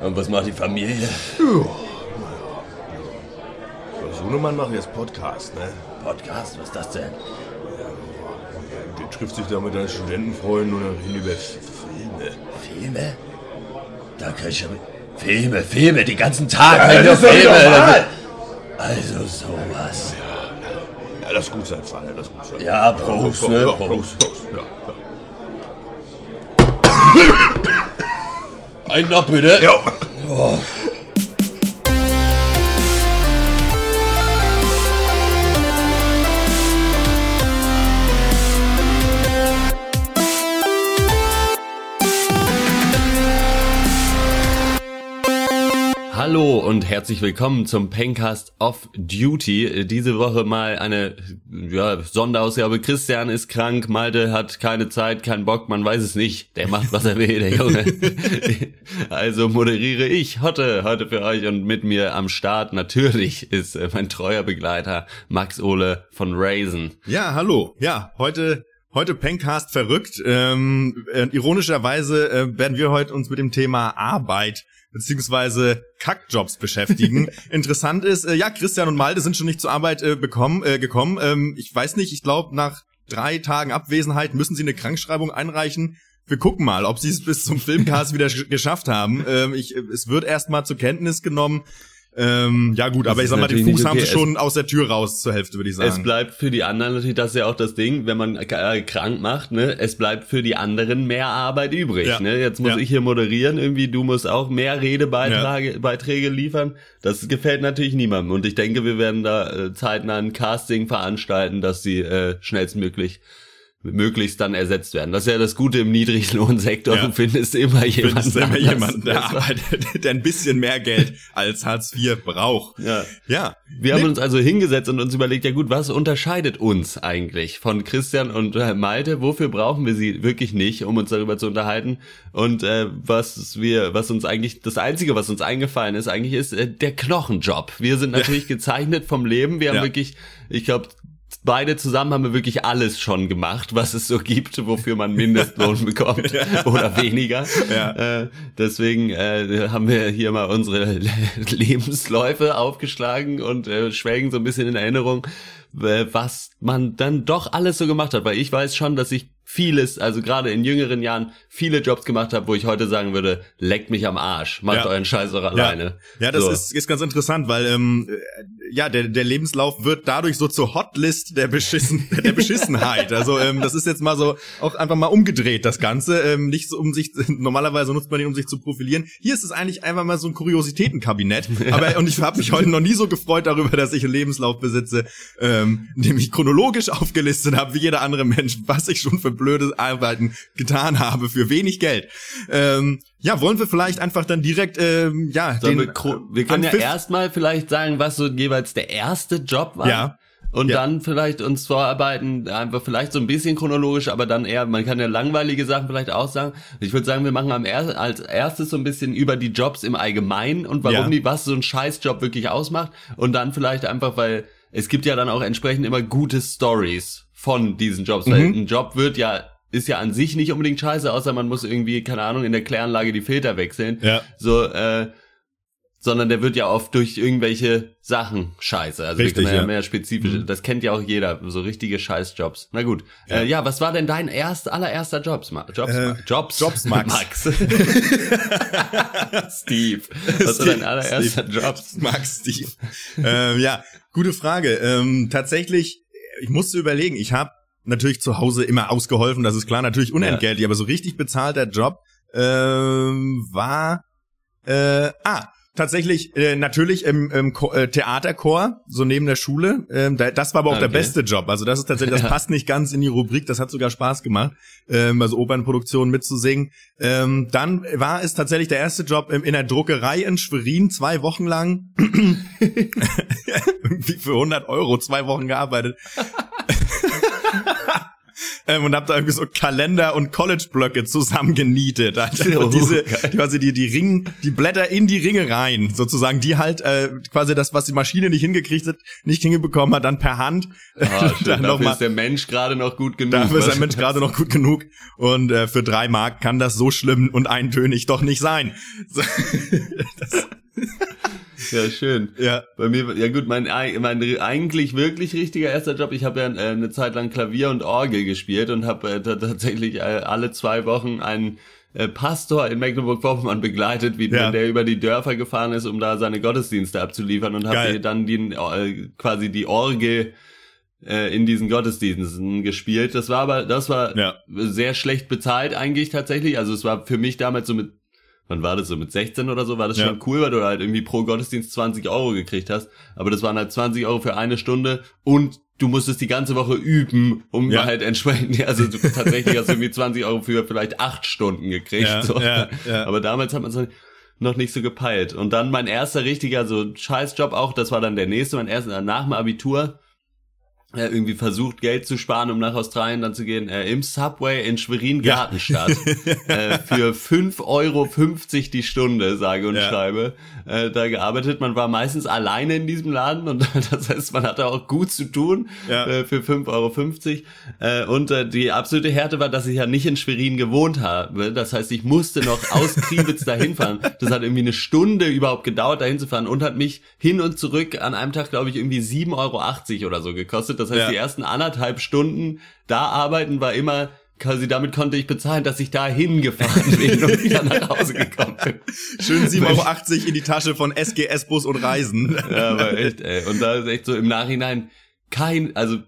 Und was macht die Familie? Sohnemann macht jetzt Podcast, ne? Podcast, was ist das denn? Der trifft sich da mit seinen Studentenfreunden und dann reden über Filme. Filme? Da kann ich ja... Filme, Filme, die ganzen Tage. Ja, das ist Filme. normal. Also sowas. Ja, lass gut sein, Vater, lass gut sein. Ja, Prost, ne? Ja, Prost. Prost, Prost. Ja, ja. Ein noch bitte. Ja. Hallo und herzlich willkommen zum Pencast of Duty. Diese Woche mal eine ja, Sonderausgabe. Christian ist krank, Malte hat keine Zeit, keinen Bock, man weiß es nicht. Der macht, was er will, der Junge. also moderiere ich heute, heute für euch und mit mir am Start natürlich ist äh, mein treuer Begleiter Max Ole von Raisin. Ja, hallo. Ja, heute heute Pencast verrückt. Ähm, äh, ironischerweise äh, werden wir heute uns mit dem Thema Arbeit beziehungsweise Kackjobs beschäftigen. Interessant ist, äh, ja, Christian und Malte sind schon nicht zur Arbeit äh, bekommen, äh, gekommen. Ähm, ich weiß nicht, ich glaube, nach drei Tagen Abwesenheit müssen sie eine Krankschreibung einreichen. Wir gucken mal, ob sie es bis zum Filmcast wieder sch- geschafft haben. Ähm, ich, es wird erstmal zur Kenntnis genommen. Ähm, ja gut, aber ist ich sag mal, den Fuß nicht haben okay. sie schon aus der Tür raus zur Hälfte, würde ich sagen. Es bleibt für die anderen natürlich, das ist ja auch das Ding, wenn man äh, krank macht, ne, es bleibt für die anderen mehr Arbeit übrig, Ja. ne. Jetzt muss Ja. ich hier moderieren, irgendwie, du musst auch mehr Redebeiträge Beiträge liefern. Das gefällt natürlich niemandem. Und ich denke, wir werden da äh, zeitnah ein Casting veranstalten, dass sie äh, schnellstmöglich möglichst dann ersetzt werden. Das ist ja das Gute im Niedriglohnsektor. Ja. Du findest immer jemanden. findest immer jemanden, der arbeitet, der ein bisschen mehr Geld als Hartz IV braucht. Ja. Ja. Wir haben Nee, uns also hingesetzt und uns überlegt, ja gut, was unterscheidet uns eigentlich von Christian und äh, Malte? Wofür brauchen wir sie wirklich nicht, um uns darüber zu unterhalten? Und äh, was wir, was uns eigentlich, das Einzige, was uns eingefallen ist, eigentlich ist äh, der Knochenjob. Wir sind natürlich gezeichnet vom Leben. Wir haben Ja. wirklich, ich glaube, beide zusammen haben wir wirklich alles schon gemacht, was es so gibt, wofür man Mindestlohn bekommt oder weniger. Ja. Äh, deswegen äh, haben wir hier mal unsere Lebensläufe aufgeschlagen und äh, schwelgen so ein bisschen in Erinnerung, äh, was man dann doch alles so gemacht hat. Weil ich weiß schon, dass ich vieles, also gerade in jüngeren Jahren, viele Jobs gemacht habe, wo ich heute sagen würde, leckt mich am Arsch, macht Ja. euren Scheiß Ja, alleine. ja das So. ist, ist ganz interessant, weil ähm, äh, ja der, der Lebenslauf wird dadurch so zur Hotlist der Beschissen der Beschissenheit. Also ähm, das ist jetzt mal so auch einfach mal umgedreht das Ganze, ähm, nicht so um sich normalerweise nutzt man ihn um sich zu profilieren. Hier ist es eigentlich einfach mal so ein Kuriositätenkabinett. Aber und ich habe mich heute noch nie so gefreut darüber, dass ich einen Lebenslauf besitze, ähm, in dem ich chronologisch aufgelistet habe, wie jeder andere Mensch, was ich schon für blöde Arbeiten getan habe für wenig Geld. Ähm, ja, wollen wir vielleicht einfach dann direkt ähm, ja Sollen den wir, gro- wir können ja erstmal vielleicht sagen, was so jeweils der erste Job war. Ja. Und Ja. dann vielleicht uns vorarbeiten, einfach vielleicht so ein bisschen chronologisch, aber dann eher, man kann ja langweilige Sachen vielleicht auch sagen. Ich würde sagen, wir machen am er als erstes so ein bisschen über die Jobs im Allgemeinen und warum Ja. die, was so ein Scheißjob wirklich ausmacht. Und dann vielleicht einfach, weil es gibt ja dann auch entsprechend immer gute Stories von diesen Jobs. Weil Mhm. ein Job wird ja, ist ja an sich nicht unbedingt scheiße, außer man muss irgendwie, keine Ahnung, in der Kläranlage die Filter wechseln. Ja. So, äh, sondern der wird ja oft durch irgendwelche Sachen scheiße. Also Richtig, wir können ja, ja. Mhm. mehr spezifische, das kennt ja auch jeder, so richtige Scheißjobs. Na gut. Ja, äh, ja was war denn dein erst, allererster Jobs, Ma Jobs, Äh, Jobs, Jobs, Max. Max. Steve. Was war dein allererster Steve. Job? Max Steve. ähm, ja, gute Frage. Ähm, tatsächlich, ich musste überlegen, ich habe natürlich zu Hause immer ausgeholfen, das ist klar, natürlich unentgeltlich, aber so richtig bezahlter Job ähm, war äh, ah tatsächlich äh, natürlich im, im äh, Theaterchor so neben der Schule ähm, da, das war aber auch der Okay. beste Job. Also das ist tatsächlich das passt nicht ganz in die Rubrik das hat sogar Spaß gemacht ähm, also Opernproduktionen mitzusingen. Ähm, dann war es tatsächlich der erste Job ähm, in der Druckerei in Schwerin zwei Wochen lang. Irgendwie für 100 Euro zwei Wochen gearbeitet ähm, und habe da irgendwie so Kalender und College-Blöcke zusammengenietet. Alter. Oh, diese, quasi die, die Ring, die Blätter in die Ringe rein, sozusagen, die halt äh, quasi das, was die Maschine nicht hingekriegt hat, nicht hingebekommen hat, dann per Hand. Ah, schön, dann noch dafür mal- ist der Mensch gerade noch gut genug. Dafür ist was- ein Mensch gerade noch gut genug. Und äh, für drei Mark kann das so schlimm und eintönig doch nicht sein. So, Ja, schön. ja. Bei mir, ja gut, mein, ei- mein eigentlich wirklich richtiger erster Job, ich habe ja äh, eine Zeit lang Klavier und Orgel gespielt und habe äh, ta- tatsächlich äh, alle zwei Wochen einen äh, Pastor in Mecklenburg-Vorpommern begleitet, wie Ja. der über die Dörfer gefahren ist, um da seine Gottesdienste abzuliefern und habe dann die, äh, quasi die Orgel äh, in diesen Gottesdiensten gespielt. Das war aber, das war Ja. sehr schlecht bezahlt eigentlich tatsächlich. Also es war für mich damals so mit, wann war das so, mit 16 oder so, war das Ja. schon cool, weil du halt irgendwie pro Gottesdienst 20 Euro gekriegt hast. Aber das waren halt 20 Euro für eine Stunde und du musstest die ganze Woche üben, um Ja. halt entsprechend, also du, tatsächlich hast du irgendwie 20 Euro für vielleicht acht Stunden gekriegt. Ja, so. ja, ja. Aber damals hat man es noch nicht so gepeilt. Und dann mein erster richtiger so Scheißjob auch, das war dann der nächste, mein erster nach dem Abitur äh, irgendwie versucht, Geld zu sparen, um nach Australien dann zu gehen, äh, im Subway in Schwerin-Gartenstadt äh, für 5,50 Euro die Stunde, sage und Ja. schreibe, äh, da gearbeitet. Man war meistens alleine in diesem Laden und das heißt, man hatte auch gut zu tun Ja. äh, für 5,50 Euro. Äh, und äh, die absolute Härte war, dass ich ja nicht in Schwerin gewohnt habe. Das heißt, ich musste noch aus Kriwitz dahin fahren. Das hat irgendwie eine Stunde überhaupt gedauert, dahin zu fahren und hat mich hin und zurück an einem Tag, glaube ich, irgendwie 7,80 Euro oder so gekostet. Das heißt, Ja. die ersten anderthalb Stunden da arbeiten war immer quasi damit konnte ich bezahlen, dass ich da hingefahren bin und wieder nach Hause gekommen bin. Schön 7,80 Euro in die Tasche von SGS Bus und Reisen. Ja, aber echt, ey. Und da ist echt so im Nachhinein kein, also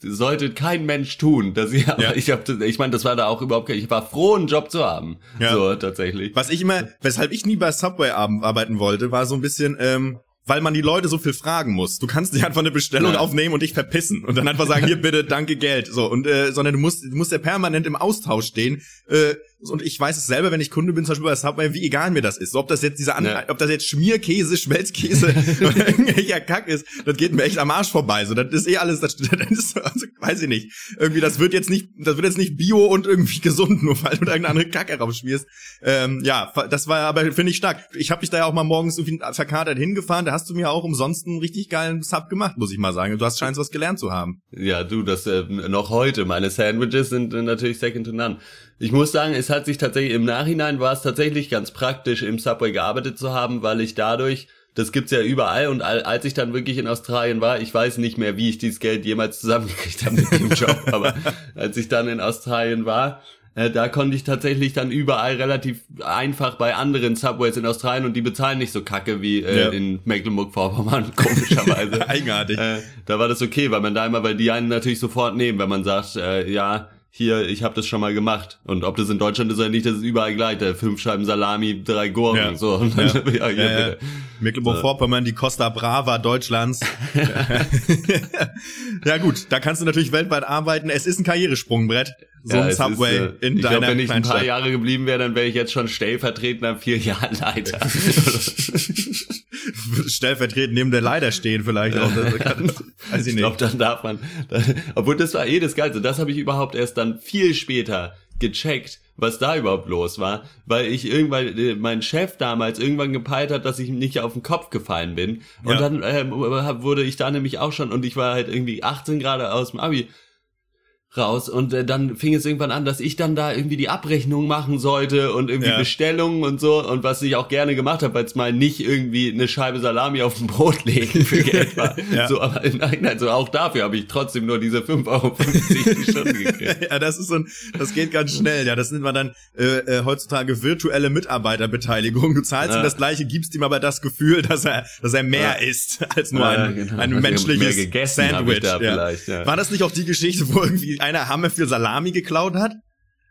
sollte kein Mensch tun, dass ich, aber Ja. ich hab, das- ich meine, das war da auch überhaupt kein, ich war froh, einen Job zu haben. Ja. So, tatsächlich. Was ich immer, weshalb ich nie bei Subway ar- arbeiten wollte, war so ein bisschen, ähm, weil man die Leute so viel fragen muss. Du kannst nicht einfach eine Bestellung Ja. aufnehmen und dich verpissen und dann einfach sagen, hier bitte, danke Geld. So und äh, sondern du musst, du musst ja permanent im Austausch stehen. Äh, und ich weiß es selber, wenn ich Kunde bin, zum Beispiel bei Subway, wie egal mir das ist. So, ob das jetzt dieser, An Ja. ob das jetzt Schmierkäse, Schmelzkäse oder irgendwelcher Kack ist, das geht mir echt am Arsch vorbei. So, das ist eh alles, das, das ist, so- also, weiß ich nicht. Irgendwie, das wird jetzt nicht, das wird jetzt nicht bio und irgendwie gesund, nur weil du da irgendeine andere Kacke rausschmierst. Ähm, ja, das war aber, finde ich stark. Ich habe dich da ja auch mal morgens irgendwie verkatert hingefahren, da hast du mir auch umsonst einen richtig geilen Sub gemacht, muss ich mal sagen. Du hast scheinst was gelernt zu haben. Ja, du, das äh, noch heute. Meine Sandwiches sind äh, natürlich second to none. Ich muss sagen, es hat sich tatsächlich im Nachhinein war es tatsächlich ganz praktisch, im Subway gearbeitet zu haben, weil ich dadurch, das gibt's ja überall und al- als ich dann wirklich in Australien war, ich weiß nicht mehr, wie ich dieses Geld jemals zusammengekriegt habe mit dem Job, aber als ich dann in Australien war, äh, da konnte ich tatsächlich dann überall relativ einfach bei anderen Subways in Australien und die bezahlen nicht so kacke wie äh, Ja. in Mecklenburg-Vorpommern, komischerweise. Eigenartig. Äh, da war das okay, weil man da immer, weil die einen natürlich sofort nehmen, wenn man sagt, äh, ja, hier, ich habe das schon mal gemacht. Und ob das in Deutschland ist oder nicht, das ist überall gleich. Da fünf Scheiben Salami, drei Gurken, Ja. so. Und dann, ja. Ja, ja. bitte. Mecklenburg-Vorpommern, die Costa Brava Deutschlands. ja gut, da kannst du natürlich weltweit arbeiten. Es ist ein Karrieresprungbrett, so Ja, ein Subway ist, äh, in ich deiner glaub, wenn ich ein paar. Jahre geblieben wäre, dann wäre ich jetzt schon stellvertretender Filialleiter. Stellvertretend neben der Leiter stehen vielleicht auch. Das kann, weiß ich ich nicht. glaube, dann darf man. Dann, obwohl das war eh das Geilste. Das habe ich überhaupt erst dann viel später gecheckt, was da überhaupt los war, weil ich irgendwann äh, mein Chef damals irgendwann gepeilt hat, dass ich nicht auf den Kopf gefallen bin und Ja. dann ähm, wurde ich da nämlich auch schon und ich war halt irgendwie 18 Grad aus dem Abi raus und äh, dann fing es irgendwann an, dass ich dann da irgendwie die Abrechnung machen sollte und irgendwie Ja. Bestellungen und so und was ich auch gerne gemacht habe, weil es mal nicht irgendwie eine Scheibe Salami auf dem Brot legen für Geld war. Ja. So, aber im Nachhinein, so auch dafür habe ich trotzdem nur diese 5,50 Euro die Stunde gekriegt. Ja, das ist so ein, das geht ganz schnell. Ja, das nennt man dann äh, äh, heutzutage virtuelle Mitarbeiterbeteiligung. Du zahlst Ja. ihm das gleiche, gibst ihm aber das Gefühl, dass er, dass er mehr Ja. isst als nur ein, genau. ein Also menschliches Sandwich. da ja. War das nicht auch die Geschichte, wo irgendwie einer Hammer für Salami geklaut hat?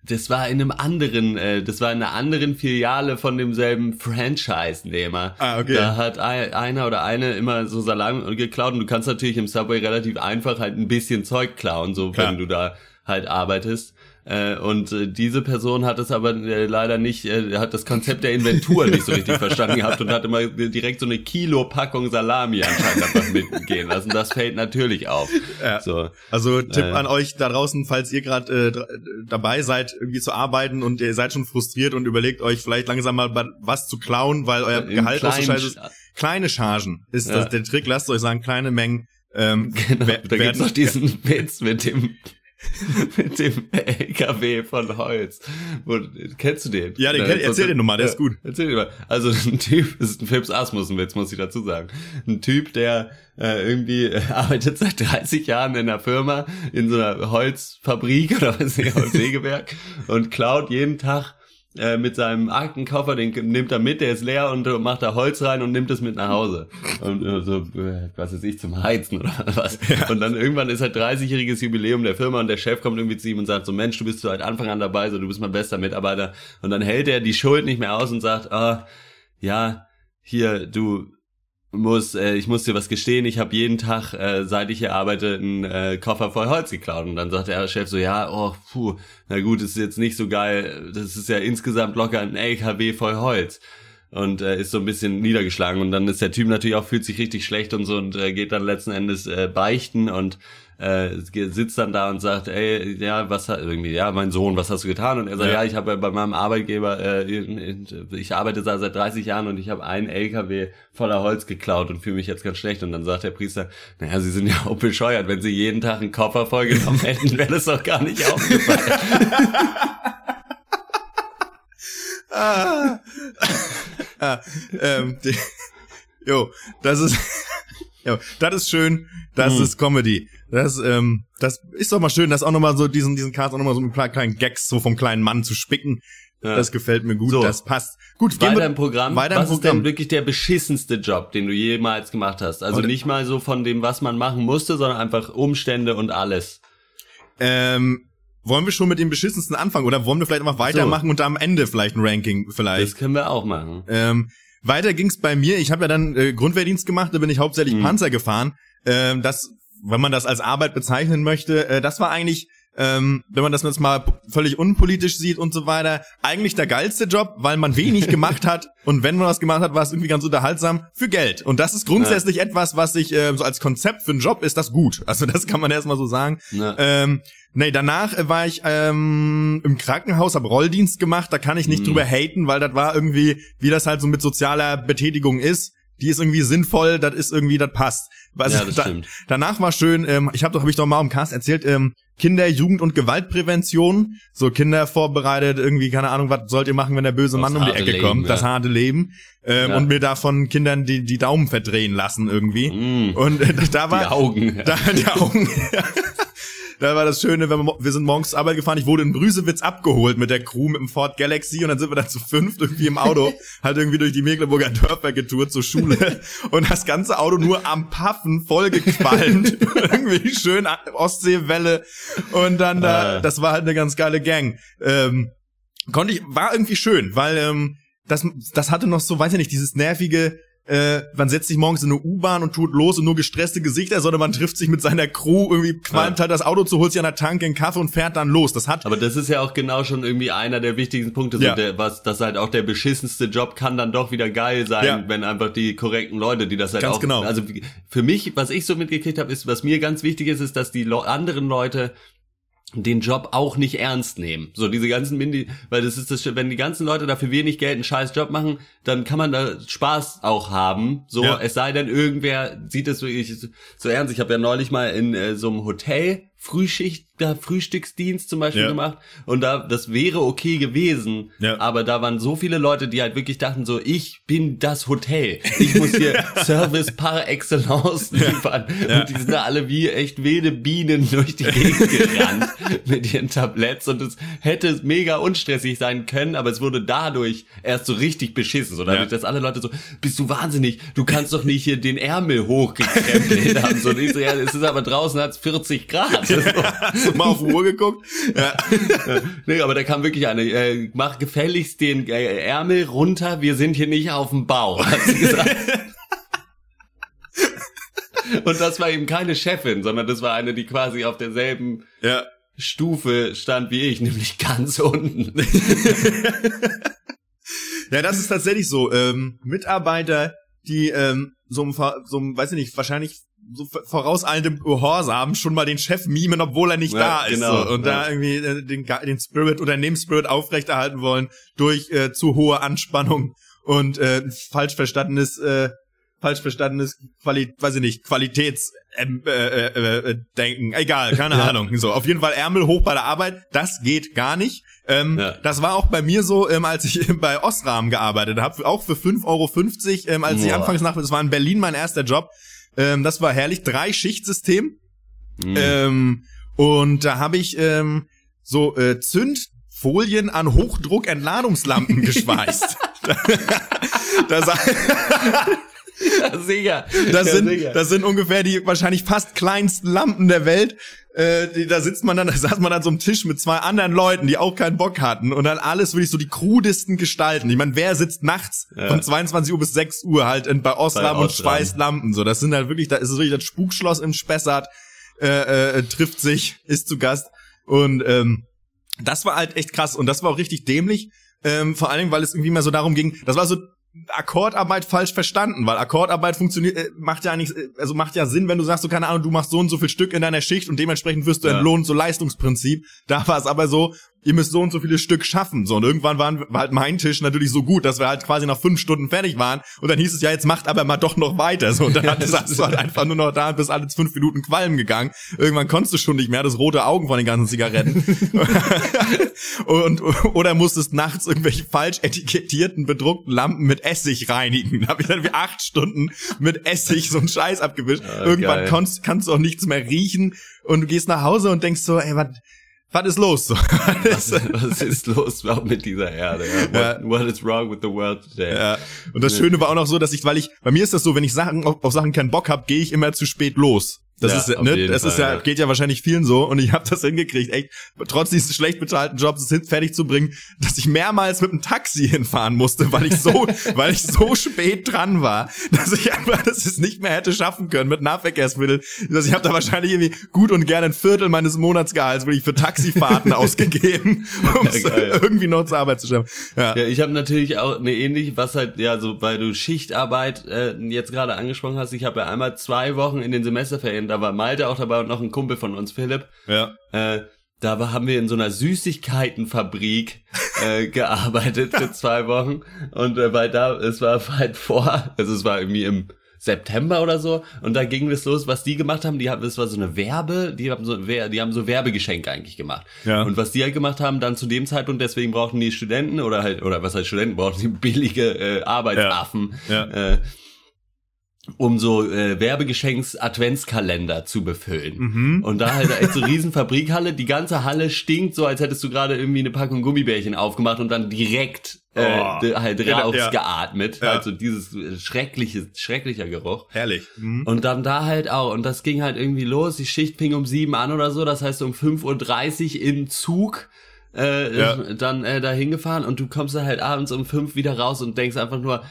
Das war in einem anderen, äh, das war in einer anderen Filiale von demselben Franchise-Nehmer. Ah, okay. Da hat ein, einer oder eine immer so Salami geklaut und du kannst natürlich im Subway relativ einfach halt ein bisschen Zeug klauen, so Klar. wenn du da halt arbeitest. Äh, und äh, diese Person hat es aber äh, leider nicht, äh, hat das Konzept der Inventur nicht so richtig verstanden gehabt und hat immer direkt so eine Kilo-Packung Salami anscheinend einfach mitgehen lassen. Das fällt natürlich auf. Ja. So. Also Tipp äh, an euch da draußen, falls ihr gerade äh, dabei seid, irgendwie zu arbeiten und ihr seid schon frustriert und überlegt euch vielleicht langsam mal was zu klauen, weil euer Gehalt so scheiße ist. Kleine Chargen ist ja. das der Trick. Lasst euch sagen, kleine Mengen. Ähm, genau, da gibt's noch diesen Witz mit dem mit dem LKW von Holz. Wo, kennst du den? Ja, den kenn, erzähl den nochmal, der ist gut. Erzähl den mal. Also ein Typ, das ist ein Philips Asmussen-Witz, muss ich dazu sagen. Ein Typ, der äh, irgendwie äh, arbeitet seit 30 Jahren in einer Firma, in so einer Holzfabrik oder was nicht, Holzsägewerk und klaut jeden Tag äh, mit seinem Aktenkoffer, den nimmt er mit, der ist leer und äh, macht da Holz rein und nimmt es mit nach Hause. Und äh, so, äh, was ist ich, zum Heizen oder was. Ja. Und dann irgendwann ist halt 30-jähriges Jubiläum der Firma und der Chef kommt irgendwie zu ihm und sagt so, Mensch, du bist seit Anfang an dabei, so du bist mein bester Mitarbeiter. Und dann hält er die Schuld nicht mehr aus und sagt, ah, ja, hier, du, muss, äh, ich muss dir was gestehen, ich habe jeden Tag, äh, seit ich hier arbeite, einen äh, Koffer voll Holz geklaut. Und dann sagt der Chef so, ja, oh, puh, na gut, ist jetzt nicht so geil, das ist ja insgesamt locker ein LKW voll Holz. Und äh, ist so ein bisschen niedergeschlagen. Und dann ist der Typ natürlich auch, fühlt sich richtig schlecht und so und äh, geht dann letzten Endes äh, beichten und äh, sitzt dann da und sagt, ey, ja, was hat irgendwie, ja, mein Sohn, was hast du getan? Und er sagt, ja, ja ich habe bei meinem Arbeitgeber, äh, ich arbeite da seit 30 Jahren und ich habe einen LKW voller Holz geklaut und fühle mich jetzt ganz schlecht. Und dann sagt der Priester, naja, Sie sind ja auch bescheuert, wenn Sie jeden Tag einen Koffer vollgenommen hätten, wäre das doch gar nicht aufgefallen. ah, ah, ähm, die, jo, das ist, jo, das ist schön, das hm. ist Comedy. Das, ähm, das ist doch mal schön, das auch nochmal so diesen, diesen Cast auch nochmal so mit kleinen Gags so vom kleinen Mann zu spicken. Ja. Das gefällt mir gut, so. das passt. Gut, weiter im Programm. Weiter was im Programm. ist denn wirklich der beschissenste Job, den du jemals gemacht hast? Also und nicht mal so von dem, was man machen musste, sondern einfach Umstände und alles. Ähm, wollen wir schon mit dem beschissensten anfangen oder wollen wir vielleicht einfach weitermachen so. und am Ende vielleicht ein Ranking vielleicht? Das können wir auch machen. Ähm, weiter ging's bei mir. Ich habe ja dann äh, Grundwehrdienst gemacht, da bin ich hauptsächlich mhm. Panzer gefahren. Ähm, das wenn man das als Arbeit bezeichnen möchte, äh, das war eigentlich, ähm, wenn man das jetzt mal völlig unpolitisch sieht und so weiter, eigentlich der geilste Job, weil man wenig gemacht hat und wenn man was gemacht hat, war es irgendwie ganz unterhaltsam für Geld. Und das ist grundsätzlich ja. etwas, was ich äh, so als Konzept für einen Job ist das gut. Also das kann man erstmal so sagen. Ja. Ähm, nee, danach äh, war ich ähm, im Krankenhaus, hab Rolldienst gemacht, da kann ich nicht mhm. drüber haten, weil das war irgendwie, wie das halt so mit sozialer Betätigung ist die ist irgendwie sinnvoll, das ist irgendwie, das passt. Also, ja, das da, stimmt. Danach war schön, ähm, ich habe doch, hab ich doch mal im Cast erzählt, ähm, Kinder, Jugend und Gewaltprävention. So Kinder vorbereitet, irgendwie, keine Ahnung, was sollt ihr machen, wenn der böse Mann um die Ecke Leben, kommt, ja. das harte Leben. Ähm, ja. Und mir da von Kindern die, die Daumen verdrehen lassen irgendwie. Mm. Und äh, da war. Die Augen. Da, die Augen. da war das Schöne, wenn wir, wir sind morgens zur Arbeit gefahren, ich wurde in Brüsewitz abgeholt mit der Crew mit dem Ford Galaxy und dann sind wir dann zu fünft irgendwie im Auto, halt irgendwie durch die Mecklenburger Dörfer getourt zur Schule und das ganze Auto nur am Paffen vollgequalmt, irgendwie schön Ostseewelle und dann da, äh. das war halt eine ganz geile Gang. Ähm, konnte ich, war irgendwie schön, weil ähm, das, das hatte noch so, weiß ich nicht, dieses nervige, äh, man setzt sich morgens in eine U-Bahn und tut los und nur gestresste Gesichter, sondern man trifft sich mit seiner Crew, irgendwie qualmt ja. halt das Auto zu, holt sich an der Tanke einen Kaffee und fährt dann los. Das hat. Aber das ist ja auch genau schon irgendwie einer der wichtigsten Punkte, ja. so der, was, das halt auch der beschissenste Job kann dann doch wieder geil sein, ja. wenn einfach die korrekten Leute, die das halt ganz auch. Genau. Also für mich, was ich so mitgekriegt habe, ist, was mir ganz wichtig ist, ist, dass die anderen Leute den Job auch nicht ernst nehmen. So diese ganzen Mindi, weil das ist das, wenn die ganzen Leute dafür wenig Geld einen scheiß Job machen, dann kann man da Spaß auch haben. So, ja. es sei denn, irgendwer sieht es wirklich so ernst. Ich habe ja neulich mal in äh, so einem Hotel Frühschicht, da Frühstücksdienst zum Beispiel ja. gemacht. Und da das wäre okay gewesen, ja. aber da waren so viele Leute, die halt wirklich dachten so, ich bin das Hotel, ich muss hier Service par excellence liefern. Ja. und die sind da alle wie echt wilde Bienen durch die Gegend gerannt mit ihren Tabletts. Und es hätte mega unstressig sein können, aber es wurde dadurch erst so richtig beschissen, so dadurch, dass alle Leute so, bist du wahnsinnig, du kannst doch nicht hier den Ärmel hochgekrempelt haben, so, so, ja, es ist aber draußen hat's 40 Grad. Hast du mal auf Uhr geguckt? Ja. nee, aber da kam wirklich eine, äh, mach gefälligst den äh, Ärmel runter, wir sind hier nicht auf dem Bau, hat sie gesagt. Und das war eben keine Chefin, sondern das war eine, die quasi auf derselben ja. Stufe stand wie ich, nämlich ganz unten. ja, das ist tatsächlich so. Ähm, Mitarbeiter, die ähm, so, ein, so, ein, weiß ich nicht, wahrscheinlich so vorauseilendem Gehorsam schon mal den Chef mimen, obwohl er nicht ja, da ist. Genau, so. Und ja. da irgendwie äh, den, den Spirit, Unternehmensspirit aufrechterhalten wollen durch äh, zu hohe Anspannung und äh, falsch verstandenes äh, falsch verstandenes Quali weiß ich nicht, Qualitäts ähm, äh, äh, äh, denken. Egal, keine ja. Ahnung. So, auf jeden Fall Ärmel hoch bei der Arbeit, das geht gar nicht. Ähm, ja. Das war auch bei mir so, ähm, als ich bei Osram gearbeitet habe, auch für 5,50 Euro, ähm, als Boah. ich anfangs nach, das war in Berlin mein erster Job. Ähm, das war herrlich, drei Schichtsystem. Mhm. Ähm, und da habe ich ähm, so äh, Zündfolien an Hochdruck-Entladungslampen geschweißt. da, da, ja, sicher. Das, ja, sind, sicher. das sind ungefähr die wahrscheinlich fast kleinsten Lampen der Welt. Äh, da sitzt man dann, da saß man an so einem Tisch mit zwei anderen Leuten, die auch keinen Bock hatten und dann alles wirklich so die krudesten Gestalten. Ich meine, wer sitzt nachts ja. von 22 Uhr bis 6 Uhr halt in, bei Osram und schweißt Lampen? So, das sind halt wirklich, da ist es wirklich das Spukschloss im Spessart, äh, äh, trifft sich, ist zu Gast und ähm, das war halt echt krass und das war auch richtig dämlich. Ähm, vor allen Dingen, weil es irgendwie mal so darum ging, das war so Akkordarbeit falsch verstanden, weil Akkordarbeit funktioniert, äh, macht ja nicht, äh, also macht ja Sinn, wenn du sagst, so keine Ahnung, du machst so und so viel Stück in deiner Schicht und dementsprechend wirst du ja. entlohnt, so Leistungsprinzip. Da war es aber so, ihr müsst so und so viele Stück schaffen. So, und irgendwann waren, war halt mein Tisch natürlich so gut, dass wir halt quasi nach fünf Stunden fertig waren. Und dann hieß es ja, jetzt macht aber mal doch noch weiter. So, und dann hat, saß du halt einfach nur noch da und bist alle fünf Minuten Qualm gegangen. Irgendwann konntest du schon nicht mehr, das rote Augen von den ganzen Zigaretten. und, oder musstest nachts irgendwelche falsch etikettierten, bedruckten Lampen mit Essig reinigen. Da habe ich dann wie acht Stunden mit Essig so einen Scheiß abgewischt. Ja, Irgendwann kannst, kannst du auch nichts mehr riechen und du gehst nach Hause und denkst so, ey, was was ist los? was, was, ist los mit dieser Erde? What, ja. what, is wrong with the world today? Ja. Und das Schöne war auch noch so, dass ich, weil ich, bei mir ist das so, wenn ich Sachen auf, auf Sachen keinen Bock hab, gehe ich immer zu spät los. Das ja, ist, ne, das Fall, ist ja, ja, geht ja wahrscheinlich vielen so und ich habe das hingekriegt, echt, trotz dieses schlecht bezahlten Jobs es fertig zu bringen, dass ich mehrmals mit dem Taxi hinfahren musste, weil ich so, weil ich so spät dran war, dass ich einfach, dass es nicht mehr hätte schaffen können mit Nahverkehrsmitteln. Dass ich habe da wahrscheinlich irgendwie gut und gerne ein Viertel meines Monatsgehalts wirklich für Taxifahrten ausgegeben, um ja, irgendwie noch zur Arbeit zu schaffen. Ja, ja ich habe natürlich auch eine ähnliche, was halt, ja, so weil du Schichtarbeit äh, jetzt gerade angesprochen hast, ich habe ja einmal zwei Wochen in den Semesterferien da war Malte auch dabei und noch ein Kumpel von uns, Philipp. Ja. Äh, da war, haben wir in so einer Süßigkeitenfabrik äh, gearbeitet für zwei Wochen und äh, weil da es war halt vor, also es war irgendwie im September oder so und da ging es los, was die gemacht haben, die haben das war so eine Werbe, die haben so die haben so Werbegeschenke eigentlich gemacht. Ja. Und was die halt gemacht haben, dann zu dem Zeitpunkt, deswegen brauchten die Studenten oder halt oder was heißt Studenten brauchten die billige äh, Arbeitsaffen. Ja. Ja. Äh, um so äh, Werbegeschenks Adventskalender zu befüllen. Mhm. Und da halt echt so riesen Fabrikhalle, die ganze Halle stinkt so, als hättest du gerade irgendwie eine Packung Gummibärchen aufgemacht und dann direkt äh, oh. halt rausgeatmet. Ja. Also dieses äh, schreckliche, schrecklicher Geruch. Herrlich. Mhm. Und dann da halt auch. Und das ging halt irgendwie los. Die Schicht fing um sieben an oder so. Das heißt um 5.30 Uhr im Zug äh, ja. dann äh, da hingefahren und du kommst da halt abends um fünf wieder raus und denkst einfach nur,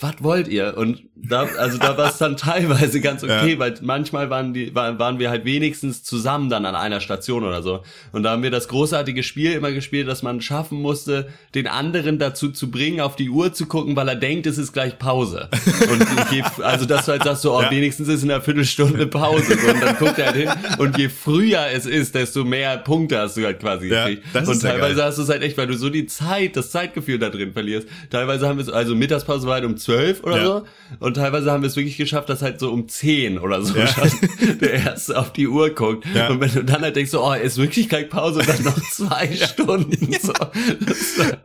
was wollt ihr? Und da, also da war es dann teilweise ganz okay, ja. weil manchmal waren die, waren, waren wir halt wenigstens zusammen dann an einer Station oder so. Und da haben wir das großartige Spiel immer gespielt, dass man schaffen musste, den anderen dazu zu bringen, auf die Uhr zu gucken, weil er denkt, es ist gleich Pause. Und je, also dass du halt sagst, so, oh, ja. wenigstens ist in einer Viertelstunde Pause. So, und dann guckt er halt hin. Und je früher es ist, desto mehr Punkte hast du halt quasi ja, gekriegt. und teilweise hast du es halt echt, weil du so die Zeit, das Zeitgefühl da drin verlierst. Teilweise haben wir es, also Mittagspause war halt um zwölf oder ja. so. Und teilweise haben wir es wirklich geschafft, dass halt so um zehn oder so ja. der erste auf die Uhr guckt. Ja. Und wenn du dann halt denkst, so, oh, ist wirklich keine Pause und dann noch zwei Stunden. So.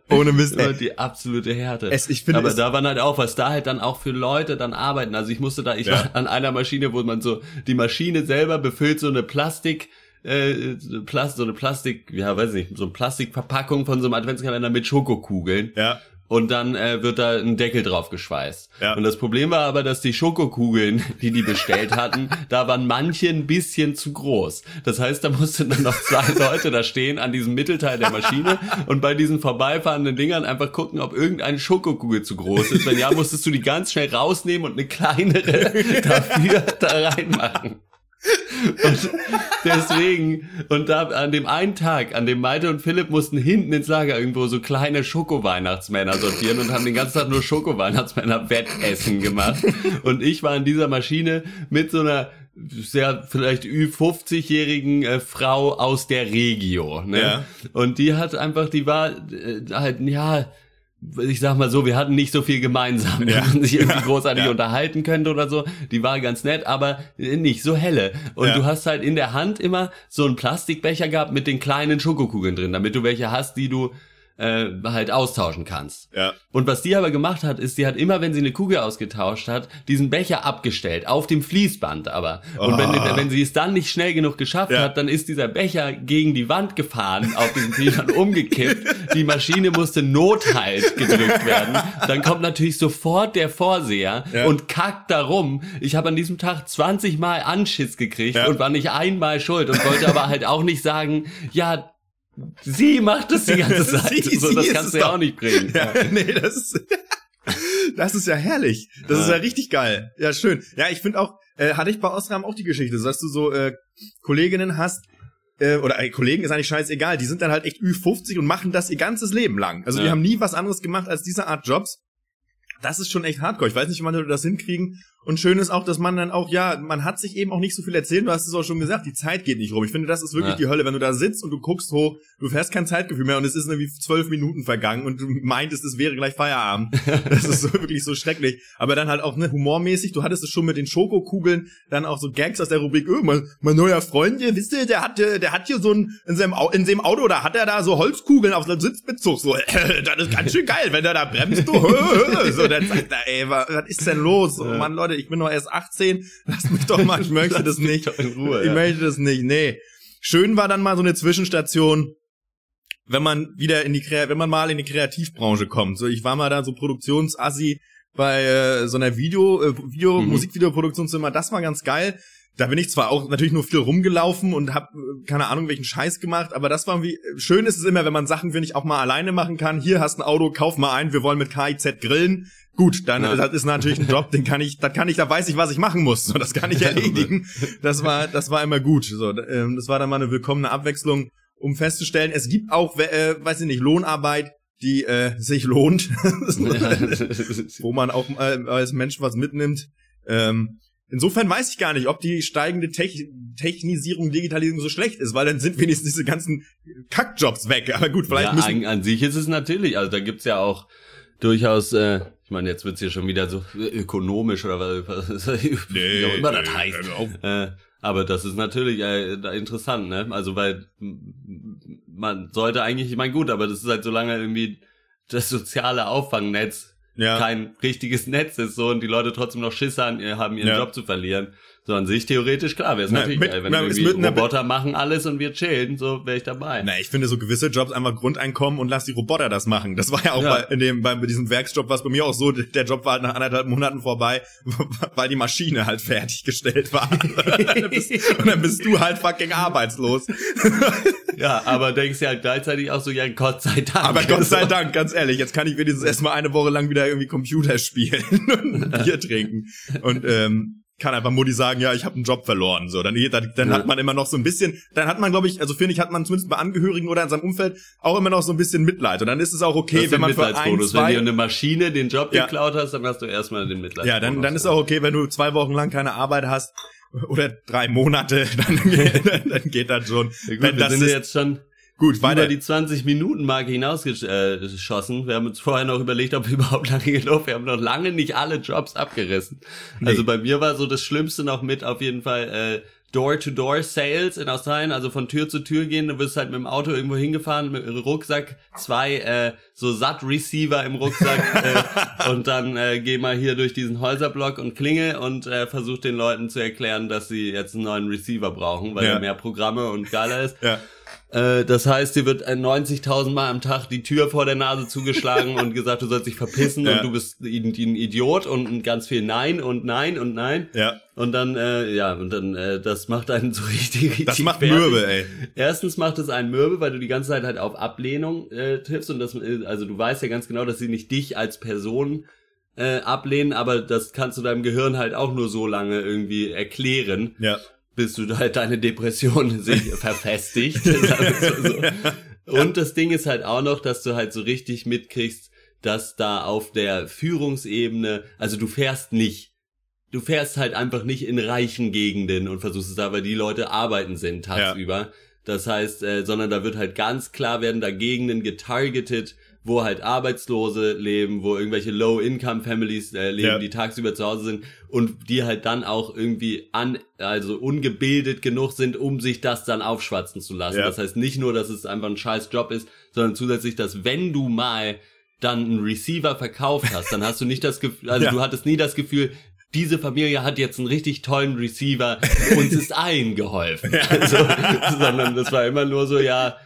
Ohne Mist. Ey. Die absolute Härte. Es, ich finde, Aber da waren halt auch, was da halt dann auch für Leute dann arbeiten. Also ich musste da, ich war an einer Maschine, wo man so, die Maschine selber befüllt so eine Plastik, äh, Plast, so eine Plastik, ja, weiß nicht, so eine Plastikverpackung von so einem Adventskalender mit Schokokugeln. Ja und dann äh, wird da ein Deckel drauf geschweißt. Ja. Und das Problem war aber, dass die Schokokugeln, die die bestellt hatten, da waren manche ein bisschen zu groß. Das heißt, da mussten dann noch zwei Leute da stehen an diesem Mittelteil der Maschine und bei diesen vorbeifahrenden Dingern einfach gucken, ob irgendeine Schokokugel zu groß ist. Wenn ja, musstest du die ganz schnell rausnehmen und eine kleinere dafür da reinmachen. Und deswegen, und da an dem einen Tag, an dem Malte und Philipp mussten hinten ins Lager irgendwo so kleine Schoko-Weihnachtsmänner sortieren und haben den ganzen Tag nur Schoko-Weihnachtsmänner-Wettessen gemacht. Und ich war in dieser Maschine mit so einer sehr vielleicht Ü50-jährigen äh, Frau aus der Regio. Ne? Ja. Und die hat einfach, die war äh, halt, ja, ich sag mal so, wir hatten nicht so viel gemeinsam, Ja. dass man sich irgendwie großartig Ja. unterhalten könnte oder so. Die war ganz nett, aber nicht so helle. Und Ja. du hast halt in der Hand immer so einen Plastikbecher gehabt mit den kleinen Schokokugeln drin, damit du welche hast, die du äh, halt austauschen kannst. Ja. Und was die aber gemacht hat, ist, sie hat immer, wenn sie eine Kugel ausgetauscht hat, diesen Becher abgestellt, auf dem Fließband aber. Und wenn, Ah. wenn sie es dann nicht schnell genug geschafft Ja. hat, dann ist dieser Becher gegen die Wand gefahren, auf diesem Fließband umgekippt. Die Maschine musste Nothalt gedrückt werden. Dann kommt natürlich sofort der Vorseher Ja. und kackt darum. Ich habe an diesem Tag 20 Mal Anschiss gekriegt Ja. und war nicht einmal schuld und wollte aber halt auch nicht sagen, ja, sie macht das die ganze Zeit. Sie- so, das kannst es du ja auch nicht bringen. Ja, nee, das ist, das ist ja herrlich. Das ist ja richtig geil. Ja, schön. Ja, ich finde auch, äh, hatte ich bei Osram auch die Geschichte, dass du so äh, Kolleginnen hast, äh, oder äh, Kollegen ist eigentlich scheißegal, die sind dann halt echt Ü50 und machen das ihr ganzes Leben lang. Also die Ja. haben nie was anderes gemacht als diese Art Jobs. Das ist schon echt hardcore. Ich weiß nicht, wie man das hinkriegen. Und schön ist auch, dass man dann auch, ja, man hat sich eben auch nicht so viel erzählt. Du hast es auch schon gesagt, die Zeit geht nicht rum. Ich finde, das ist wirklich Ja. die Hölle, wenn du da sitzt und du guckst hoch, du fährst kein Zeitgefühl mehr und es ist irgendwie zwölf Minuten vergangen und du meintest, es wäre gleich Feierabend. Das ist so, wirklich so schrecklich. Aber dann halt auch ne, humormäßig, du hattest es schon mit den Schokokugeln, dann auch so Gags aus der Rubrik, öh, mein, mein neuer Freund, hier, wisst ihr, der hat, der hat hier so ein, in seinem, in seinem Auto, da hat er da so Holzkugeln auf seinem Sitzbezug, so, das ist ganz schön geil, wenn der da bremst, du, so, dann sagt er, ey, was, was ist denn los? Oh Mann, Leute, ich bin noch erst 18, lasst mich doch mal, ich möchte Lass das nicht. in Ruhe, ich ja. möchte das nicht, nee. Schön war dann mal so eine Zwischenstation, wenn man wieder in die wenn man mal in die Kreativbranche kommt. So, ich war mal da so Produktionsassi bei äh, so einer Video, äh, Video, Mhm. Musikvideoproduktionsfirma, das war ganz geil. Da bin ich zwar auch natürlich nur viel rumgelaufen und hab äh, keine Ahnung welchen Scheiß gemacht, aber das war wie schön ist es immer, wenn man Sachen finde ich auch mal alleine machen kann. Hier hast ein Auto, kauf mal ein, wir wollen mit KIZ grillen. Gut, dann Ja. das ist natürlich ein Job, den kann ich, da kann ich, da weiß ich, was ich machen muss. So, das kann ich erledigen. Das war, das war immer gut. So, ähm, das war dann mal eine willkommene Abwechslung, um festzustellen, es gibt auch, äh, weiß ich nicht, Lohnarbeit, die äh, sich lohnt, wo man auch äh, als Mensch was mitnimmt. Ähm, insofern weiß ich gar nicht, ob die steigende Tech Technisierung, Digitalisierung so schlecht ist, weil dann sind wenigstens diese ganzen Kackjobs weg. Aber gut, vielleicht ja, müssen an, an sich ist es natürlich, also da gibt's ja auch durchaus, äh, ich meine, jetzt wird's hier schon wieder so ökonomisch oder was, was wie auch immer das nee, heißt. hör auf. Äh, aber das ist natürlich äh, interessant, ne? Also weil man sollte eigentlich, ich meine gut, aber das ist halt solange irgendwie das soziale Auffangnetz ja. kein richtiges Netz ist so und die Leute trotzdem noch Schiss haben, haben ihren Ja. Job zu verlieren. So an sich theoretisch klar, wäre es Na, natürlich mit- geil, wenn na, irgendwie mit Roboter machen alles und wir chillen, so wäre ich dabei. Na, ich finde so gewisse Jobs einfach Grundeinkommen und lass die Roboter das machen. Das war ja auch Ja. Bei, in dem, bei diesem Werksjob, was bei mir auch so, der Job war halt nach anderthalb Monaten vorbei, weil die Maschine halt fertiggestellt war. und, dann bist, und dann bist du halt fucking arbeitslos. Ja, aber denkst ja gleichzeitig auch so, ja, Gott sei Dank. Aber Gott sei Dank, ganz ehrlich, jetzt kann ich wenigstens erstmal eine Woche lang wieder irgendwie Computer spielen und Bier trinken. Und ähm, kann einfach Mutti sagen, ja, ich habe einen Job verloren. So, dann, dann, dann Ja. hat man immer noch so ein bisschen, dann hat man, glaube ich, also finde ich, hat man zumindest bei Angehörigen oder in seinem Umfeld auch immer noch so ein bisschen Mitleid. Und dann ist es auch okay, wenn man für ein, Mitleidsbonus. Wenn zwei, dir eine Maschine den Job Ja. geklaut hast, dann hast du erstmal den Mitleidsbonus. ja, dann, dann ist auch okay, wenn du zwei Wochen lang keine Arbeit hast oder drei Monate, dann, geht- dann geht das schon. Ja, gut, wenn wir das sind ist, jetzt schon gut, über weiter. die 20 Minuten Marke hinausgeschossen. Wir haben uns vorher noch überlegt, ob wir überhaupt lange genug. Wir haben noch lange nicht alle Jobs abgerissen. Nee. Also bei mir war so das Schlimmste noch mit auf jeden Fall äh, Door-to-Door-Sales in Australien, also von Tür zu Tür gehen. Du wirst halt mit dem Auto irgendwo hingefahren, mit dem Rucksack, zwei äh, so SAT-Receiver im Rucksack äh, und dann äh, geh mal hier durch diesen Häuserblock und klinge und äh, versuch den Leuten zu erklären, dass sie jetzt einen neuen Receiver brauchen, weil Ja. er mehr Programme und geiler ist. ja. Äh, das heißt, dir wird äh, 90.000 Mal am Tag die Tür vor der Nase zugeschlagen und gesagt, du sollst dich verpissen Ja. und du bist ein, ein Idiot und ganz viel Nein und Nein und Nein. Ja. Und dann, äh, ja, und dann, äh, das macht einen so richtig, richtig Das macht fertig. Mürbe, ey. Erstens macht es einen Mürbe, weil du die ganze Zeit halt auf Ablehnung äh, triffst und das, äh, also du weißt ja ganz genau, dass sie nicht dich als Person äh, ablehnen, aber das kannst du deinem Gehirn halt auch nur so lange irgendwie erklären. Ja. Bis du halt deine Depression sich verfestigt. Und das Ding ist halt auch noch, dass du halt so richtig mitkriegst, dass da auf der Führungsebene, also du fährst nicht, du fährst halt einfach nicht in reichen Gegenden und versuchst es da, weil die Leute arbeiten sind tagsüber. Ja. Das heißt, äh, sondern da wird halt ganz klar werden da Gegenden getargetet, wo halt Arbeitslose leben, wo irgendwelche Low-Income-Families äh, leben, ja. die tagsüber zu Hause sind und die halt dann auch irgendwie an, also ungebildet genug sind, um sich das dann aufschwatzen zu lassen. Ja. Das heißt nicht nur, dass es einfach ein scheiß Job ist, sondern zusätzlich, dass wenn du mal dann einen Receiver verkauft hast, dann hast du nicht das Gefühl, also ja. du hattest nie das Gefühl, diese Familie hat jetzt einen richtig tollen Receiver, uns ist allen geholfen. Also, sondern das war immer nur so, ja,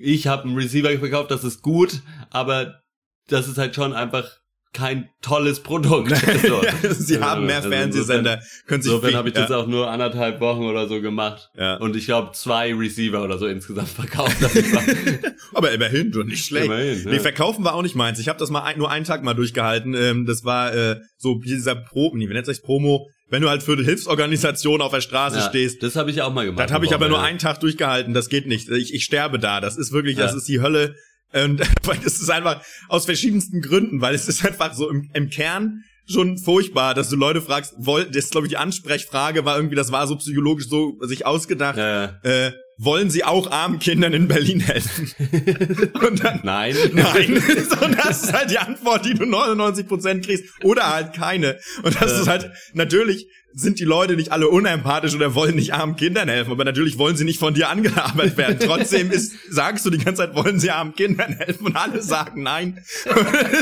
ich habe einen Receiver verkauft, das ist gut, aber das ist halt schon einfach kein tolles Produkt. So. Sie also, haben mehr also Fernsehsender, insofern, können sich Insofern habe ich ja. das auch nur anderthalb Wochen oder so gemacht. Ja. Und ich glaube zwei Receiver oder so insgesamt verkauft. Aber immerhin, du nicht schlecht. Immerhin, ja. Nee, verkaufen war auch nicht meins. Ich habe das mal ein, nur einen Tag mal durchgehalten. Ähm, das war äh, so dieser Pro, nee, wie nennt sich Promo? Wenn du halt für die Hilfsorganisation auf der Straße ja, stehst. Das habe ich auch mal gemacht. Das habe ich aber nur einen Tag durchgehalten. Das geht nicht. Ich, ich sterbe da. Das ist wirklich, das ist die Hölle. Und das ist einfach aus verschiedensten Gründen, weil es ist einfach so im, im Kern schon furchtbar, dass du Leute fragst, wollt, das ist glaube ich die Ansprechfrage war irgendwie, das war so psychologisch so sich ausgedacht, ja, ja. Äh, wollen sie auch armen Kindern in Berlin helfen? Und dann, nein. Nein. Und das ist halt die Antwort, die du 99 Prozent kriegst. Oder halt keine. Und das ist halt, natürlich sind die Leute nicht alle unempathisch oder wollen nicht armen Kindern helfen, aber natürlich wollen sie nicht von dir angearbeitet werden. Trotzdem ist, sagst du die ganze Zeit, wollen sie armen Kindern helfen und alle sagen nein.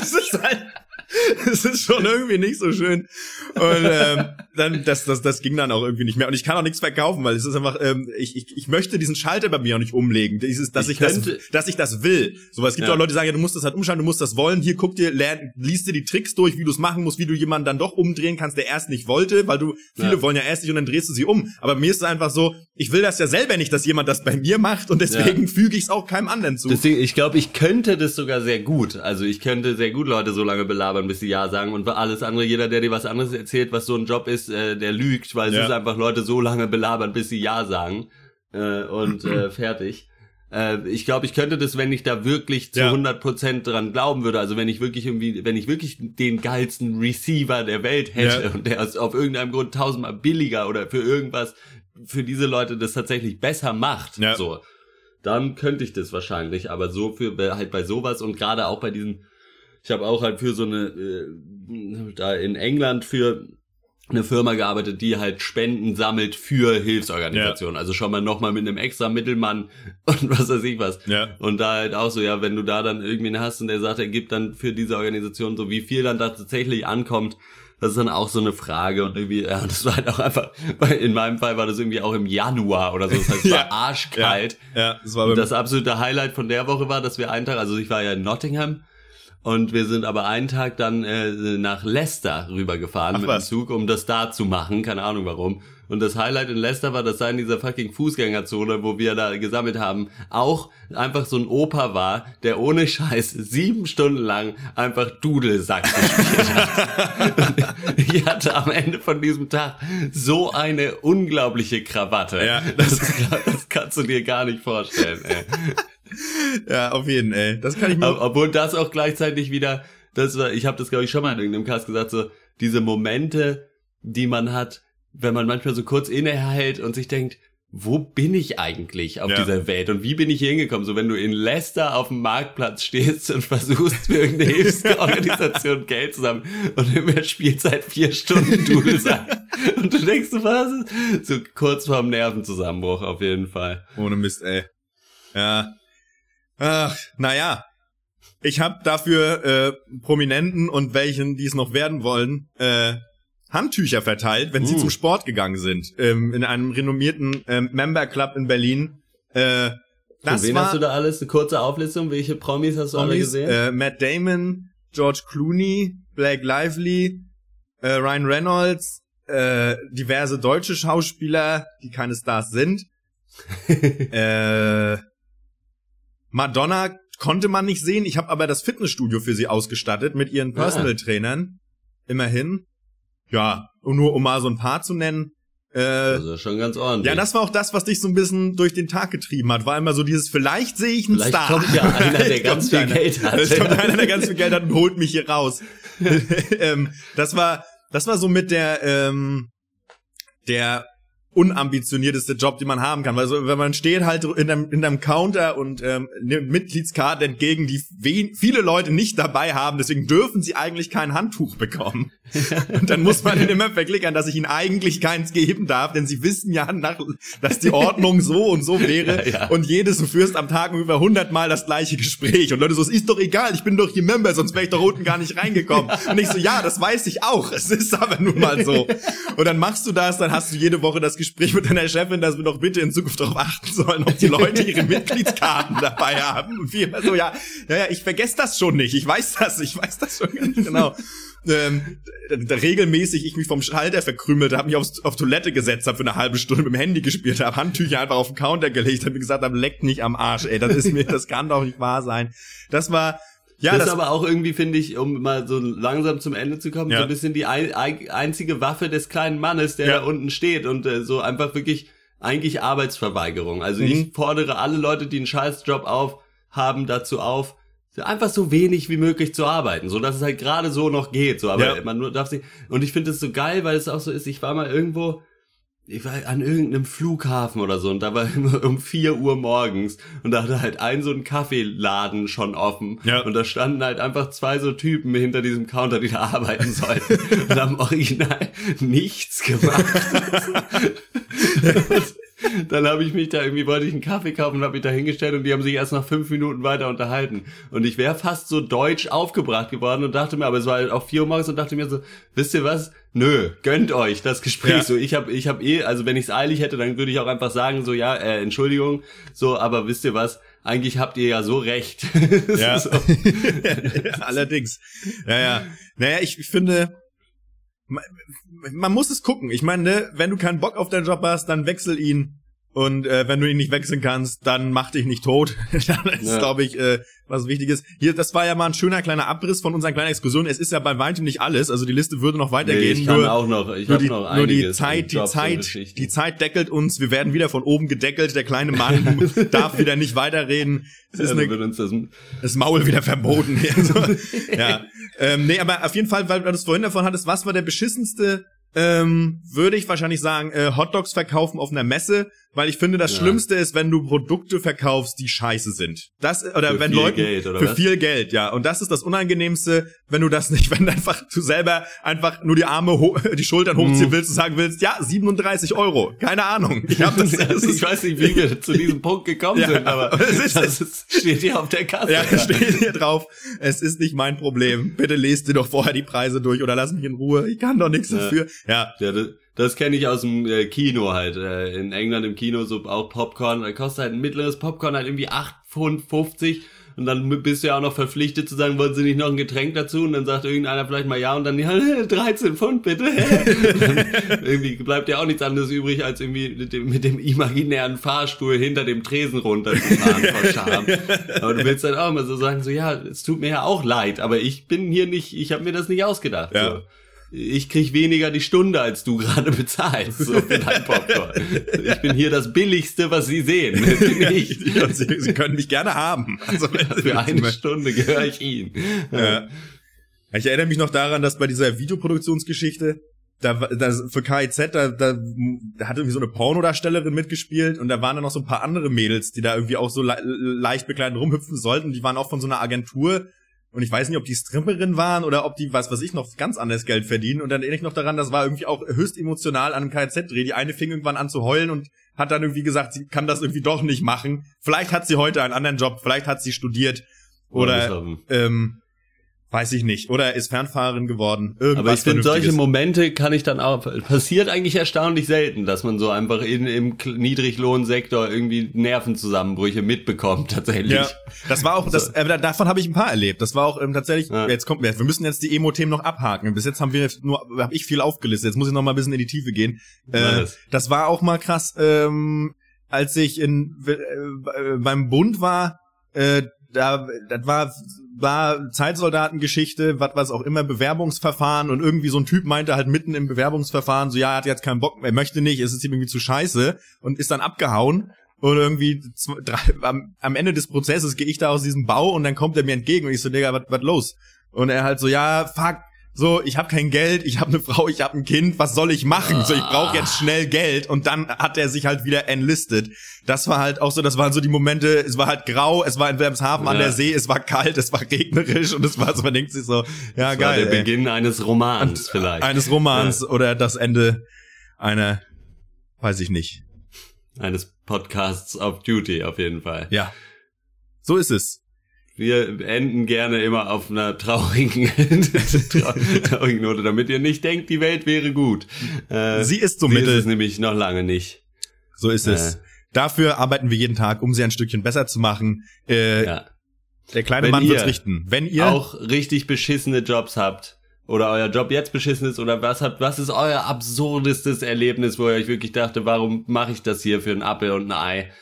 es ist halt, es ist schon irgendwie nicht so schön. Und ähm, dann, das, das, das ging dann auch irgendwie nicht mehr. Und ich kann auch nichts verkaufen, weil es ist einfach, ähm, ich, ich, ich möchte diesen Schalter bei mir auch nicht umlegen. Dieses, dass ich, ich das, dass ich das will. So, weil es gibt ja. auch Leute, die sagen, ja, du musst das halt umschalten, du musst das wollen. Hier, guck dir, lern, liest dir die Tricks durch, wie du es machen musst, wie du jemanden dann doch umdrehen kannst, der erst nicht wollte, weil du, viele ja. wollen ja erst nicht und dann drehst du sie um. Aber mir ist es einfach so, ich will das ja selber nicht, dass jemand das bei mir macht und deswegen ja. füge ich es auch keinem anderen zu. Deswegen, ich glaube, ich könnte das sogar sehr gut. Also ich könnte sehr gut Leute so lange belabern, bis sie Ja sagen und alles andere, jeder, der dir was anderes erzählt, was so ein Job ist, äh, der lügt, weil ja. es ist einfach Leute so lange belabern, bis sie Ja sagen äh, und äh, fertig. Äh, ich glaube, ich könnte das, wenn ich da wirklich zu ja. 100% dran glauben würde, also wenn ich wirklich irgendwie, wenn ich wirklich den geilsten Receiver der Welt hätte ja. und der ist auf irgendeinem Grund tausendmal billiger oder für irgendwas für diese Leute das tatsächlich besser macht, ja. so, dann könnte ich das wahrscheinlich, aber so für halt bei sowas und gerade auch bei diesen ich habe auch halt für so eine, äh, da in England für eine Firma gearbeitet, die halt Spenden sammelt für Hilfsorganisationen. Ja. Also schon mal nochmal mit einem extra Mittelmann und was weiß ich was. Ja. Und da halt auch so, ja, wenn du da dann irgendwie einen hast und der sagt, er gibt dann für diese Organisation so, wie viel dann da tatsächlich ankommt, das ist dann auch so eine Frage und irgendwie, ja, das war halt auch einfach, weil in meinem Fall war das irgendwie auch im Januar oder so, das heißt, es war ja. arschkalt. Ja, ja das war und das absolute Highlight von der Woche war, dass wir einen Tag, also ich war ja in Nottingham und wir sind aber einen Tag dann äh, nach Leicester rübergefahren Ach, mit was? dem Zug, um das da zu machen. Keine Ahnung warum. Und das Highlight in Leicester war, dass da in dieser fucking Fußgängerzone, wo wir da gesammelt haben, auch einfach so ein Opa war, der ohne Scheiß sieben Stunden lang einfach Dudelsack gespielt hat. ich hatte am Ende von diesem Tag so eine unglaubliche Krawatte. Ja, das, das kannst du dir gar nicht vorstellen, ey. ja, auf jeden, ey. Das kann ich mir. Obwohl das auch gleichzeitig wieder, das war, ich habe das glaube ich schon mal in irgendeinem Cast gesagt, so diese Momente, die man hat, wenn man manchmal so kurz innehält und sich denkt, wo bin ich eigentlich auf ja. dieser Welt und wie bin ich hier hingekommen? So, wenn du in Leicester auf dem Marktplatz stehst und versuchst für irgendeine Hilfsorganisation Geld zusammen und immer spielt seit vier Stunden Dudelsack und du denkst, was? So kurz vorm Nervenzusammenbruch auf jeden Fall. Ohne Mist, ey. Ja, Ach, naja. Ich habe dafür äh, Prominenten und welchen, die es noch werden wollen, äh, Handtücher verteilt, wenn uh. sie zum Sport gegangen sind. Ähm, in einem renommierten ähm, Member Club in Berlin. Äh, das wen war, hast du da alles? Eine kurze Auflistung. Welche Promis hast du Promis, alle gesehen? Äh, Matt Damon, George Clooney, Blake Lively, äh, Ryan Reynolds, äh, diverse deutsche Schauspieler, die keine Stars sind. äh, Madonna konnte man nicht sehen. Ich habe aber das Fitnessstudio für sie ausgestattet mit ihren Personal Trainern. Immerhin. Ja, und nur um mal so ein paar zu nennen. Äh, Das ist schon ganz ordentlich. ja, das war auch das, was dich so ein bisschen durch den Tag getrieben hat. War immer so dieses, vielleicht sehe ich einen Vielleicht Star. kommt ja einer, der Vielleicht ganz viel einer. Geld hat. Es kommt einer, der ganz viel Geld hat und holt mich hier raus. ähm, das war, das war so mit der, ähm, der unambitionierteste Job, den man haben kann. Weil so, wenn man steht halt in einem, in einem Counter und ähm, nimmt Mitgliedskarten entgegen, die wen, viele Leute nicht dabei haben, deswegen dürfen sie eigentlich kein Handtuch bekommen. und dann muss man immer verklickern, dass ich ihnen eigentlich keins geben darf, denn sie wissen ja, nach, dass die Ordnung so und so wäre. Ja, ja. Und jedes, du führst am Tag über 100 Mal das gleiche Gespräch. Und Leute so, es ist doch egal, ich bin doch hier Member, sonst wäre ich doch unten gar nicht reingekommen. Und ich so, ja, das weiß ich auch. Es ist aber nun mal so. Und dann machst du das, dann hast du jede Woche das Gespräch mit deiner Chefin, dass wir doch bitte in Zukunft darauf achten sollen, ob die Leute ihre Mitgliedskarten dabei haben. Und wir immer so, ja, ja, ja, ich vergesse das schon nicht. Ich weiß das, ich weiß das schon ganz genau. Ähm, da, regelmäßig ich mich vom Schalter verkrümelt habe, mich aufs, auf Toilette gesetzt habe für eine halbe Stunde mit dem Handy gespielt habe, Handtücher einfach auf den Counter gelegt habe, gesagt habe, leckt nicht am Arsch, ey, das ist mir, das kann doch nicht wahr sein. Das war, ja, das, das, ist aber auch irgendwie, finde ich, um mal so langsam zum Ende zu kommen, Ja. so ein bisschen die ein, ein, einzige Waffe des kleinen Mannes, der Ja. da unten steht und äh, so einfach wirklich eigentlich Arbeitsverweigerung. Also Mhm. ich fordere alle Leute, die einen Scheißjob auf haben, dazu auf, einfach so wenig wie möglich zu arbeiten, so dass es halt gerade so noch geht, so aber Ja. man nur darf sich und ich finde es so geil, weil es auch so ist, ich war mal irgendwo ich war an irgendeinem Flughafen oder so und da war immer um 4 Uhr morgens und da hatte halt ein so ein Kaffeeladen schon offen Ja. und da standen halt einfach zwei so Typen hinter diesem Counter, die da arbeiten sollten und haben original nichts gemacht. Dann habe ich mich da irgendwie, wollte ich einen Kaffee kaufen und habe mich da hingestellt und die haben sich erst nach fünf Minuten weiter unterhalten. Und ich wäre fast so deutsch aufgebracht geworden und dachte mir, aber es war halt auch vier Uhr morgens und dachte mir so, wisst ihr was? Nö, gönnt euch das Gespräch. Ja. So, ich habe ich hab eh, also wenn ich es eilig hätte, dann würde ich auch einfach sagen, so ja, äh, Entschuldigung, so, aber wisst ihr was? Eigentlich habt ihr ja so recht. Ja. so. Allerdings. Ja, ja. Naja, ich, finde, man, man muss es gucken. Ich meine, ne, wenn du keinen Bock auf deinen Job hast, dann wechsel ihn. Und äh, wenn du ihn nicht wechseln kannst, dann mach dich nicht tot. dann ist, Ja. glaube ich, äh, was Wichtiges. Hier, das war ja mal ein schöner kleiner Abriss von unseren kleinen Exkursionen. Es ist ja bei weitem nicht alles. Also die Liste würde noch Nee, weitergehen. ich kann nur, auch noch, ich nur habe die, noch nur die Zeit, die Zeit, die Zeit deckelt uns. Wir werden wieder von oben gedeckelt. Der kleine Mann darf wieder nicht weiterreden. Es ist Ja, eine das, das Maul wieder verboten. Also, ja. Ähm, nee, aber auf jeden Fall, weil du es vorhin davon hattest, was war der beschissenste, ähm, würde ich wahrscheinlich sagen, äh, Hotdogs verkaufen auf einer Messe, weil ich finde, das Ja. Schlimmste ist, wenn du Produkte verkaufst, die scheiße sind. Das, oder Für wenn Leuten, Geld, oder für was? viel Geld, ja. Und das ist das Unangenehmste, wenn du das nicht, wenn du einfach du selber einfach nur die Arme, ho die Schultern Mhm. hochziehen willst und sagen willst, ja, 37 Euro. Keine Ahnung. Ich hab das, das ich weiß nicht, wie wir zu diesem Punkt gekommen Ja, sind, aber aber es ist- das ist, steht hier auf der Kasse. Ja, steht hier drauf. Es ist nicht mein Problem. Bitte lest dir doch vorher die Preise durch oder lass mich in Ruhe. Ich kann doch nichts Ja. dafür. Ja. Ja, das, das kenne ich aus dem äh, Kino halt. Äh, in England im Kino so auch Popcorn. Da kostet halt ein mittleres Popcorn halt irgendwie 8 Pfund 50 und dann bist du ja auch noch verpflichtet zu sagen, wollen Sie nicht noch ein Getränk dazu? Und dann sagt irgendeiner vielleicht mal ja und dann ja, 13 Pfund bitte. Irgendwie bleibt ja auch nichts anderes übrig, als irgendwie mit dem, mit dem imaginären Fahrstuhl hinter dem Tresen runterzufahren vor Scham. Aber du willst dann auch immer so sagen, so ja, es tut mir ja auch leid, aber ich bin hier nicht, ich habe mir das nicht ausgedacht. Ja. So ich krieg weniger die Stunde, als du gerade bezahlst, so für dein Popcorn. Ich bin hier das Billigste, was sie sehen. Ich. Sie, Sie können mich gerne haben. Also, Für eine. Stunde gehöre ich ihnen. Ja. Ich erinnere mich noch daran, dass bei dieser Videoproduktionsgeschichte, da, da für KIZ, da, da, da hat irgendwie so eine Pornodarstellerin mitgespielt und da waren dann noch so ein paar andere Mädels, die da irgendwie auch so le leicht bekleidet rumhüpfen sollten. Die waren auch von so einer Agentur und ich weiß nicht, ob die Stripperin waren oder ob die, was weiß ich, noch ganz anderes Geld verdienen. Und dann erinnere ich noch daran, das war irgendwie auch höchst emotional an einem KZ-Dreh. Die eine fing irgendwann an zu heulen und hat dann irgendwie gesagt, sie kann das irgendwie doch nicht machen. Vielleicht hat sie heute einen anderen Job, vielleicht hat sie studiert oder hoffen. ähm, weiß ich nicht. Oder ist Fernfahrerin geworden. Irgendwas Aber ich finde, solche. Momente kann ich dann auch, passiert eigentlich erstaunlich selten, dass man so einfach in, im Niedriglohnsektor irgendwie Nervenzusammenbrüche mitbekommt, tatsächlich. Ja, das war auch, das, äh, da- davon habe ich ein paar erlebt. Das war auch ähm, tatsächlich, Ja. jetzt kommt, wir müssen jetzt die Emo-Themen noch abhaken. Bis jetzt haben wir nur, habe ich viel aufgelistet. Jetzt muss ich noch mal ein bisschen in die Tiefe gehen. Äh, das war auch mal krass, ähm, als ich in, äh, beim Bund war, äh, da, das war, war Zeitsoldatengeschichte, was was auch immer, Bewerbungsverfahren und irgendwie so ein Typ meinte halt mitten im Bewerbungsverfahren so, ja, er hat jetzt keinen Bock, er möchte nicht, es ist ihm irgendwie zu scheiße und ist dann abgehauen und irgendwie zwei, drei, am, am Ende des Prozesses gehe ich da aus diesem Bau und dann kommt er mir entgegen und ich so, Digga, was was los? Und er halt so, ja, fuck, so, ich habe kein Geld, ich habe eine Frau, ich habe ein Kind, was soll ich machen? So, ich brauche jetzt schnell Geld und dann hat er sich halt wieder enlistet. Das war halt auch so, das waren so die Momente, es war halt grau, es war in Wilhelmshaven ja. an der See, es war kalt, es war regnerisch und es war so, man denkt sich so, ja das geil. War der ey. Beginn eines Romans und, vielleicht. Eines Romans ja. oder das Ende einer, weiß ich nicht. Eines Podcasts of Duty auf jeden Fall. Ja. So ist es. Wir enden gerne immer auf einer traurigen, traurigen Note, damit ihr nicht denkt, die Welt wäre gut. Äh, sie ist so sie mittel. ist es nämlich noch lange nicht. So ist es. Äh, Dafür arbeiten wir jeden Tag, um sie ein Stückchen besser zu machen. Äh, ja. Der kleine Wenn Mann wird's richten. Wenn ihr auch richtig beschissene Jobs habt oder euer Job jetzt beschissen ist oder was habt, was ist euer absurdestes Erlebnis, wo ihr euch wirklich dachte, warum mache ich das hier für ein Apfel und ein Ei?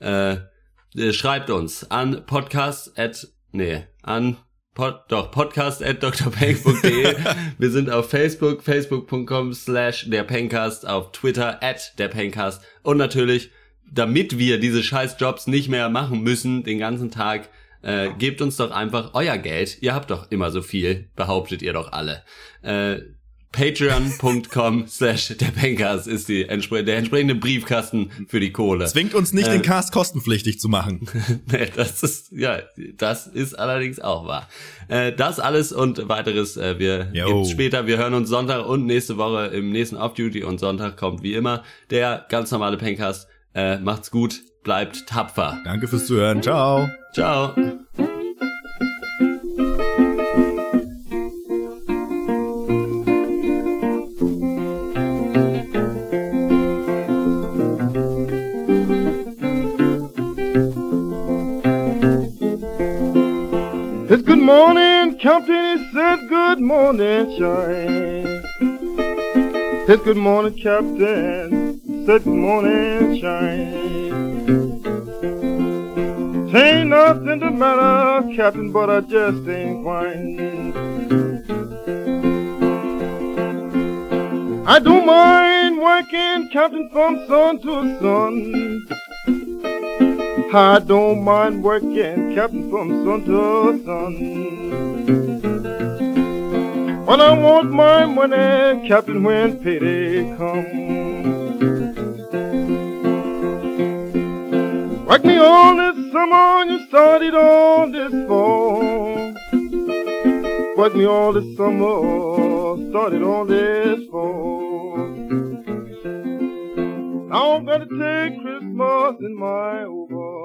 Äh, äh, schreibt uns an podcast at, nee, an Pod, doch, podcast at drpeng.de. Wir sind auf Facebook, facebook.com slash der Pencast, auf Twitter at der Pencast und natürlich, damit wir diese scheiß Jobs nicht mehr machen müssen, den ganzen Tag, äh, gebt uns doch einfach euer Geld. Ihr habt doch immer so viel, behauptet ihr doch alle. Äh, Patreon.com slash der Pencast ist die, der entsprechende Briefkasten für die Kohle. Zwingt uns nicht, äh, den Cast kostenpflichtig zu machen. nee, das ist, ja, das ist allerdings auch wahr. Äh, das alles und weiteres, äh, wir gibt's später. Wir hören uns Sonntag und nächste Woche im nächsten Off-Duty und Sonntag kommt wie immer der ganz normale Pencast. Äh, macht's gut, bleibt tapfer. Danke fürs Zuhören. Ciao. Ciao. Captain, he said good morning, shine. Said good morning, Captain, said good morning, shine. Ain't nothing the matter, Captain, but I just ain't fine. I don't mind working, Captain, from sun to sun. I don't mind working, Captain, from sun to sun. But I want my money, Captain, when payday comes. Like me all this summer, you started on this fall. Like me all this summer, started on this fall. Now I'm gonna take Christmas in my over.